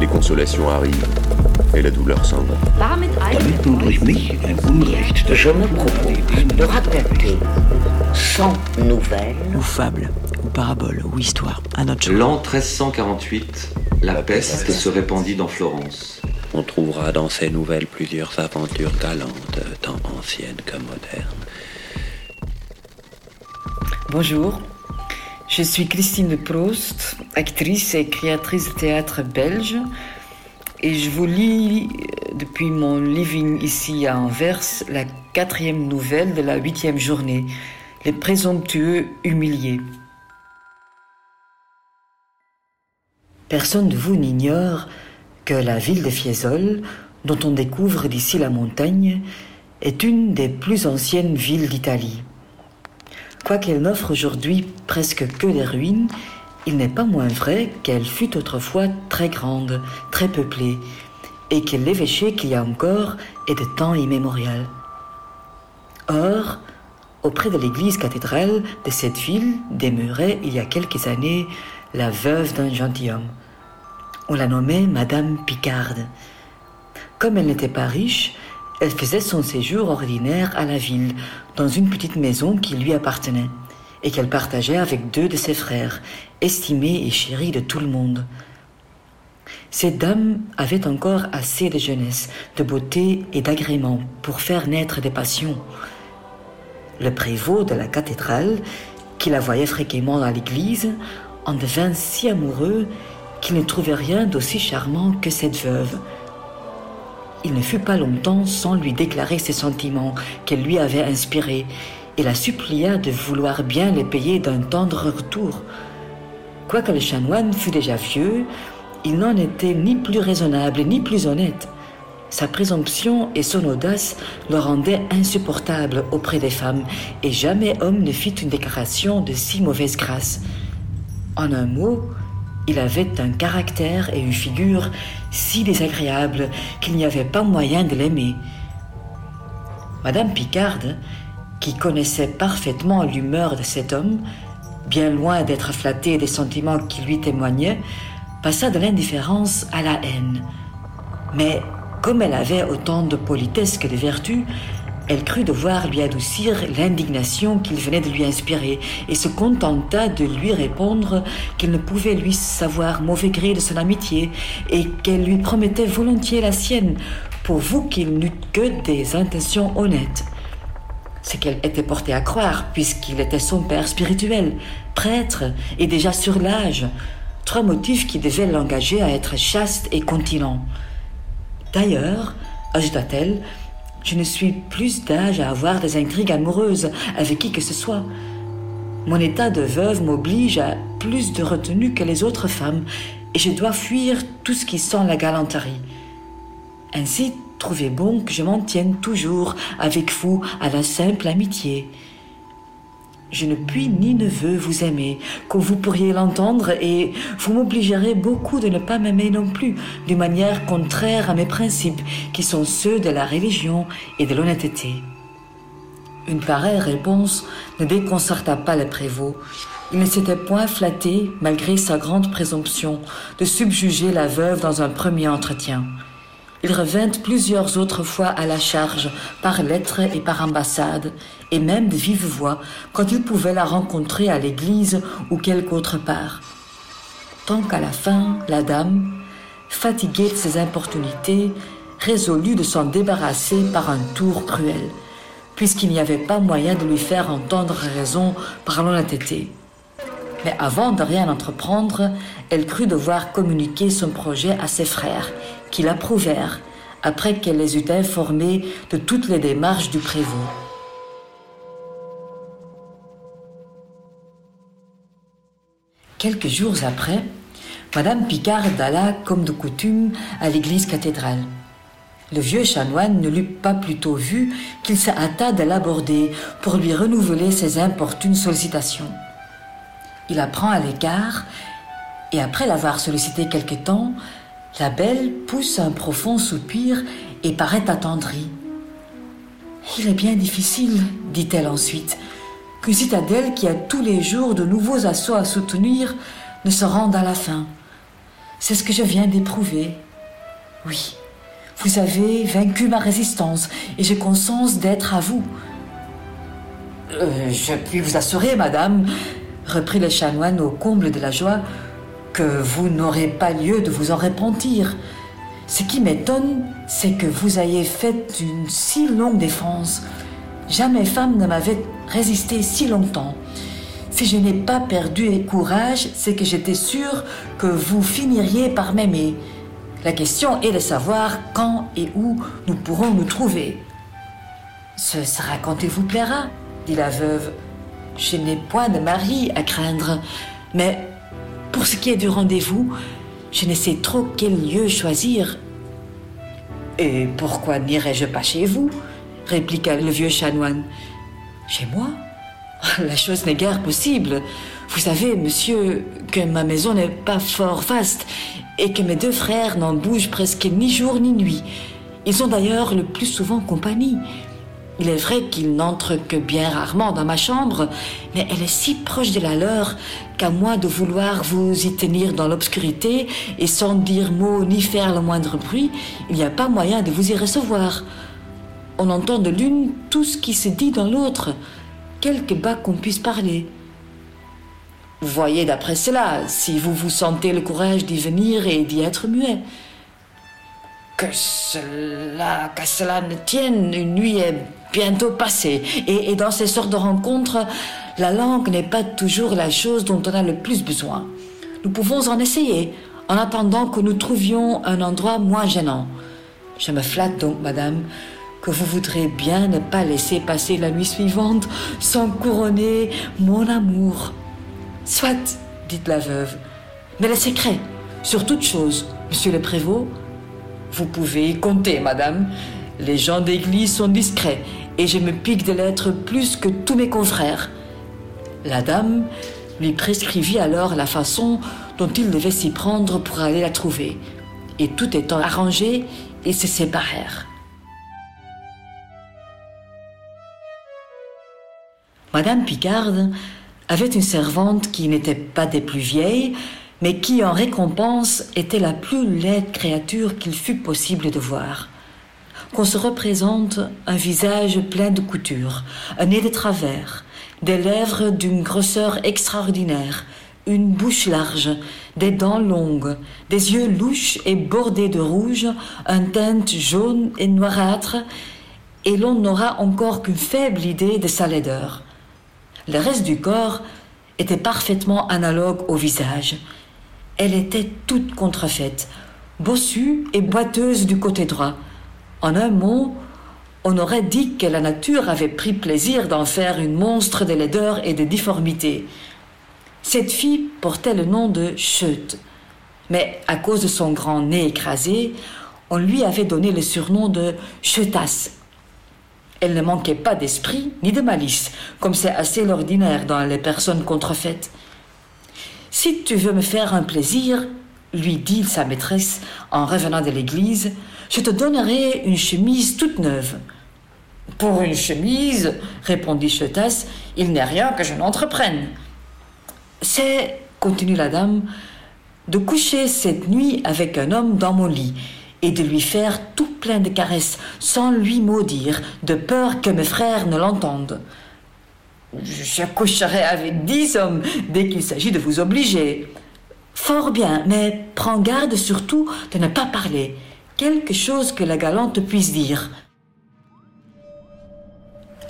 les consolations arrivent et la douleur s'en va. Damit Damit du durch mich ein Unrecht Je me propose de raconter 100 nouvelles ou fable, ou parabole, ou histoire, à notre L'an 1348, la peste se répandit dans Florence. On trouvera dans ces nouvelles plusieurs aventures galantes, tant anciennes que modernes. Bonjour, je suis Christine de Prost, actrice et créatrice de théâtre belge, et je vous lis euh, depuis mon living ici à Anvers la quatrième nouvelle de la huitième journée, Les présomptueux humiliés. Personne de vous n'ignore que la ville de Fiesole, dont on découvre d'ici la montagne, est une des plus anciennes villes d'Italie. Quoiqu'elle n'offre aujourd'hui presque que des ruines, il n'est pas moins vrai qu'elle fut autrefois très grande, très peuplée, et que l'évêché qu'il y a encore est de temps immémorial. Or, auprès de l'église cathédrale de cette ville demeurait il y a quelques années la veuve d'un gentilhomme. On la nommait Madame Picarde. Comme elle n'était pas riche, elle faisait son séjour ordinaire à la ville, dans une petite maison qui lui appartenait, et qu'elle partageait avec deux de ses frères, estimés et chéris de tout le monde. Cette dame avait encore assez de jeunesse, de beauté et d'agrément pour faire naître des passions. Le prévôt de la cathédrale, qui la voyait fréquemment dans l'église, en devint si amoureux qu'il ne trouvait rien d'aussi charmant que cette veuve. Il ne fut pas longtemps sans lui déclarer ses sentiments qu'elle lui avait inspirés et la supplia de vouloir bien les payer d'un tendre retour. Quoique le chanoine fût déjà vieux, il n'en était ni plus raisonnable ni plus honnête. Sa présomption et son audace le rendaient insupportable auprès des femmes, et jamais homme ne fit une déclaration de si mauvaise grâce. En un mot, il avait un caractère et une figure si désagréables qu'il n'y avait pas moyen de l'aimer. Madame Picarde, qui connaissait parfaitement l'humeur de cet homme, bien loin d'être flattée des sentiments qui lui témoignaient, passa de l'indifférence à la haine. Mais comme elle avait autant de politesse que de vertu, elle crut devoir lui adoucir l'indignation qu'il venait de lui inspirer et se contenta de lui répondre qu'il ne pouvait lui savoir mauvais gré de son amitié et qu'elle lui promettait volontiers la sienne, pourvu qu'il n'eût que des intentions honnêtes. Ce qu'elle était portée à croire, puisqu'il était son père spirituel, prêtre et déjà sur l'âge, trois motifs qui devaient l'engager à être chaste et continent. D'ailleurs, ajouta-t-elle, je ne suis plus d'âge à avoir des intrigues amoureuses avec qui que ce soit. Mon état de veuve m'oblige à plus de retenue que les autres femmes, et je dois fuir tout ce qui sent la galanterie. Ainsi, trouvez bon que je m'en tienne toujours avec vous à la simple amitié. Je ne puis ni ne veux vous aimer, comme vous pourriez l'entendre, et vous m'obligerez beaucoup de ne pas m'aimer non plus, d'une manière contraire à mes principes, qui sont ceux de la religion et de l'honnêteté. Une pareille réponse ne déconcerta pas le prévôt. Il ne s'était point flatté, malgré sa grande présomption, de subjuger la veuve dans un premier entretien. Il revint plusieurs autres fois à la charge, par lettre et par ambassade, et même de vive voix, quand il pouvait la rencontrer à l'église ou quelque autre part. Tant qu'à la fin, la dame, fatiguée de ses importunités, résolut de s'en débarrasser par un tour cruel, puisqu'il n'y avait pas moyen de lui faire entendre raison par l'honnêteté. Mais avant de rien entreprendre, elle crut devoir communiquer son projet à ses frères, qui l'approuvèrent, après qu'elle les eut informés de toutes les démarches du prévôt. Quelques jours après, Madame Picard alla, comme de coutume, à l'église cathédrale. Le vieux chanoine ne l'eut pas plutôt vu qu'il se hâta de l'aborder pour lui renouveler ses importunes sollicitations. Il la prend à l'écart et après l'avoir sollicité quelque temps, la belle pousse un profond soupir et paraît attendrie. Il est bien difficile, dit-elle ensuite, qu'une citadelle qui a tous les jours de nouveaux assauts à soutenir ne se rende à la fin. C'est ce que je viens d'éprouver. Oui, vous avez vaincu ma résistance et j'ai conscience d'être à vous. Euh, je puis vous assurer, madame, reprit le chanoine au comble de la joie, que vous n'aurez pas lieu de vous en repentir. Ce qui m'étonne, c'est que vous ayez fait une si longue défense. Jamais femme ne m'avait résisté si longtemps. Si je n'ai pas perdu courage, c'est que j'étais sûre que vous finiriez par m'aimer. La question est de savoir quand et où nous pourrons nous trouver. Ce sera quand il vous plaira, dit la veuve. Je n'ai point de mari à craindre, mais pour ce qui est du rendez-vous, je ne sais trop quel lieu choisir. Et pourquoi n'irais-je pas chez vous? répliqua le vieux chanoine. Chez moi? La chose n'est guère possible. Vous savez, monsieur, que ma maison n'est pas fort vaste et que mes deux frères n'en bougent presque ni jour ni nuit. Ils ont d'ailleurs le plus souvent compagnie. Il est vrai qu'ils n'entrent que bien rarement dans ma chambre, mais elle est si proche de la leur qu'à moins de vouloir vous y tenir dans l'obscurité et sans dire mot ni faire le moindre bruit, il n'y a pas moyen de vous y recevoir. On entend de l'une tout ce qui se dit dans l'autre, quelque bas qu'on puisse parler. Vous voyez d'après cela, si vous vous sentez le courage d'y venir et d'y être muet. Que cela, qu'à cela ne tienne, une nuit bientôt passée, et, et dans ces sortes de rencontres, la langue n'est pas toujours la chose dont on a le plus besoin. Nous pouvons en essayer, en attendant que nous trouvions un endroit moins gênant. Je me flatte donc, madame, que vous voudrez bien ne pas laisser passer la nuit suivante sans couronner mon amour. Soit, dit la veuve, mais le secret, sur toute chose, monsieur le prévôt, vous pouvez y compter, madame. Les gens d'église sont discrets et je me pique de l'être plus que tous mes confrères. La dame lui prescrivit alors la façon dont il devait s'y prendre pour aller la trouver. Et tout étant arrangé, ils se séparèrent. Madame Picarde avait une servante qui n'était pas des plus vieilles, mais qui en récompense était la plus laide créature qu'il fût possible de voir. Qu'on se représente un visage plein de coutures, un nez de travers, des lèvres d'une grosseur extraordinaire, une bouche large, des dents longues, des yeux louches et bordés de rouge, un teinte jaune et noirâtre, et l'on n'aura encore qu'une faible idée de sa laideur. Le reste du corps était parfaitement analogue au visage. Elle était toute contrefaite, bossue et boiteuse du côté droit. En un mot, on aurait dit que la nature avait pris plaisir d'en faire une monstre de laideur et de difformité. Cette fille portait le nom de Chute, mais à cause de son grand nez écrasé, on lui avait donné le surnom de Chetasse. Elle ne manquait pas d'esprit ni de malice, comme c'est assez l'ordinaire dans les personnes contrefaites. Si tu veux me faire un plaisir, lui dit sa maîtresse en revenant de l'église, je te donnerai une chemise toute neuve. Pour une chemise, répondit Chetas, il n'est rien que je n'entreprenne. C'est, continue la dame, de coucher cette nuit avec un homme dans mon lit et de lui faire tout plein de caresses sans lui maudire, de peur que mes frères ne l'entendent. Je coucherai avec dix hommes dès qu'il s'agit de vous obliger. Fort bien, mais prends garde surtout de ne pas parler. Quelque chose que la galante puisse dire.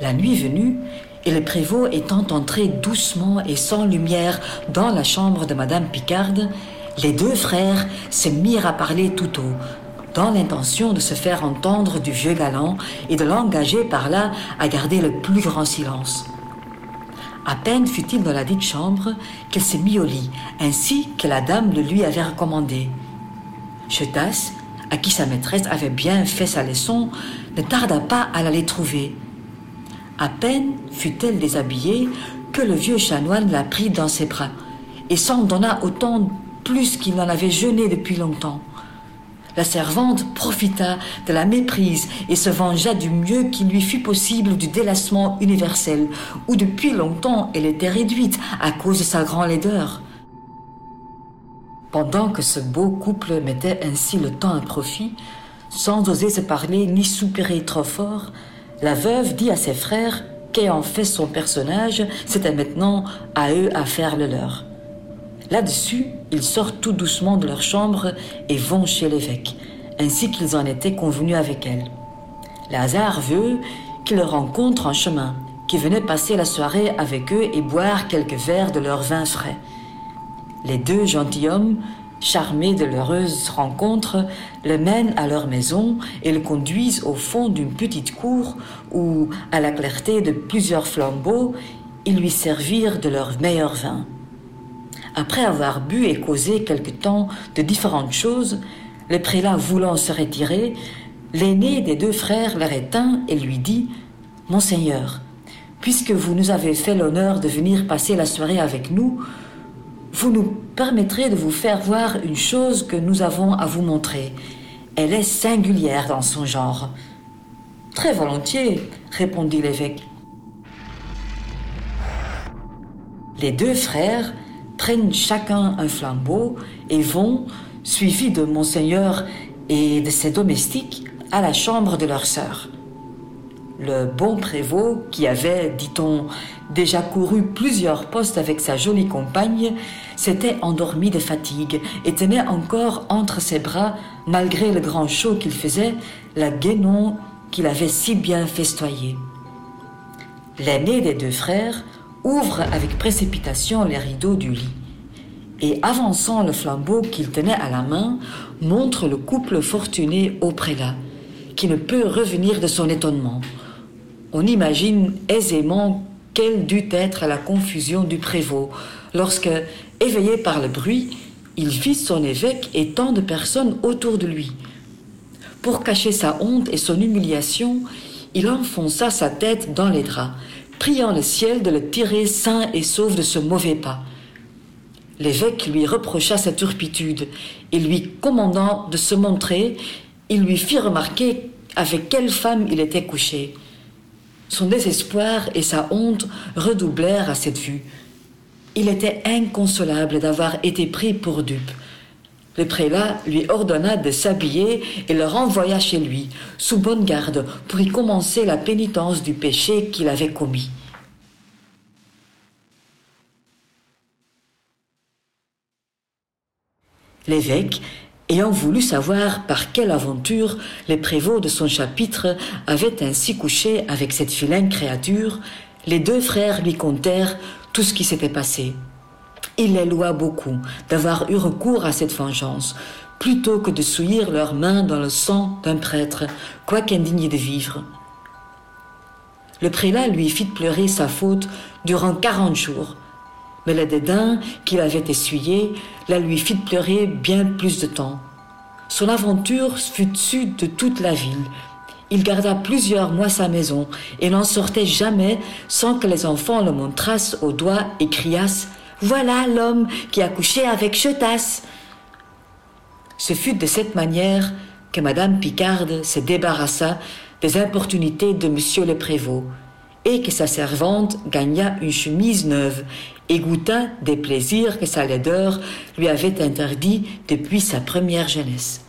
La nuit venue, et le prévôt étant entré doucement et sans lumière dans la chambre de Madame Picarde, les deux frères se mirent à parler tout haut, dans l'intention de se faire entendre du vieux galant et de l'engager par là à garder le plus grand silence. À peine fut-il dans la dite chambre qu'elle se mit au lit, ainsi que la dame le lui avait recommandé. À qui sa maîtresse avait bien fait sa leçon, ne tarda pas à l'aller trouver. À peine fut-elle déshabillée que le vieux chanoine la prit dans ses bras et s'en donna autant plus qu'il n'en avait jeûné depuis longtemps. La servante profita de la méprise et se vengea du mieux qu'il lui fut possible du délassement universel, où depuis longtemps elle était réduite à cause de sa grande laideur. Pendant que ce beau couple mettait ainsi le temps à profit, sans oser se parler ni soupirer trop fort, la veuve dit à ses frères qu'ayant fait son personnage, c'était maintenant à eux à faire le leur. Là-dessus, ils sortent tout doucement de leur chambre et vont chez l'évêque, ainsi qu'ils en étaient convenus avec elle. Le hasard veut qu'ils le rencontrent en chemin, qui venait passer la soirée avec eux et boire quelques verres de leur vin frais. Les deux gentilshommes, charmés de l'heureuse rencontre, le mènent à leur maison et le conduisent au fond d'une petite cour où, à la clarté de plusieurs flambeaux, ils lui servirent de leur meilleur vin. Après avoir bu et causé quelque temps de différentes choses, le prélat voulant se retirer, l'aîné des deux frères retint et lui dit Monseigneur, puisque vous nous avez fait l'honneur de venir passer la soirée avec nous, vous nous permettrez de vous faire voir une chose que nous avons à vous montrer. Elle est singulière dans son genre. Très volontiers, répondit l'évêque. Les deux frères prennent chacun un flambeau et vont, suivis de monseigneur et de ses domestiques, à la chambre de leur sœur. Le bon prévôt, qui avait, dit-on, déjà couru plusieurs postes avec sa jolie compagne, s'était endormi de fatigue et tenait encore entre ses bras, malgré le grand chaud qu'il faisait, la guénon qu'il avait si bien festoyée. L'aîné des deux frères ouvre avec précipitation les rideaux du lit et, avançant le flambeau qu'il tenait à la main, montre le couple fortuné au prélat, qui ne peut revenir de son étonnement. On imagine aisément quelle dut être la confusion du prévôt lorsque, éveillé par le bruit, il vit son évêque et tant de personnes autour de lui. Pour cacher sa honte et son humiliation, il enfonça sa tête dans les draps priant le ciel de le tirer sain et sauf de ce mauvais pas. L'évêque lui reprocha sa turpitude et lui commandant de se montrer, il lui fit remarquer avec quelle femme il était couché. Son désespoir et sa honte redoublèrent à cette vue. Il était inconsolable d'avoir été pris pour dupe. Le prélat lui ordonna de s'habiller et le renvoya chez lui, sous bonne garde, pour y commencer la pénitence du péché qu'il avait commis. L'évêque, ayant voulu savoir par quelle aventure les prévôts de son chapitre avaient ainsi couché avec cette vilaine créature, les deux frères lui contèrent tout ce qui s'était passé. Il les loua beaucoup d'avoir eu recours à cette vengeance, plutôt que de souillir leurs mains dans le sang d'un prêtre, quoiqu'indigne de vivre. Le prélat lui fit pleurer sa faute durant quarante jours, mais le dédain qu'il avait essuyé la lui fit pleurer bien plus de temps. Son aventure fut su de toute la ville. Il garda plusieurs mois sa maison et n'en sortait jamais sans que les enfants le montrassent au doigt et criassent voilà l'homme qui a couché avec Chetasse. Ce fut de cette manière que Madame Picarde se débarrassa des importunités de Monsieur le Prévôt et que sa servante gagna une chemise neuve goûta des plaisirs que sa laideur lui avait interdits depuis sa première jeunesse.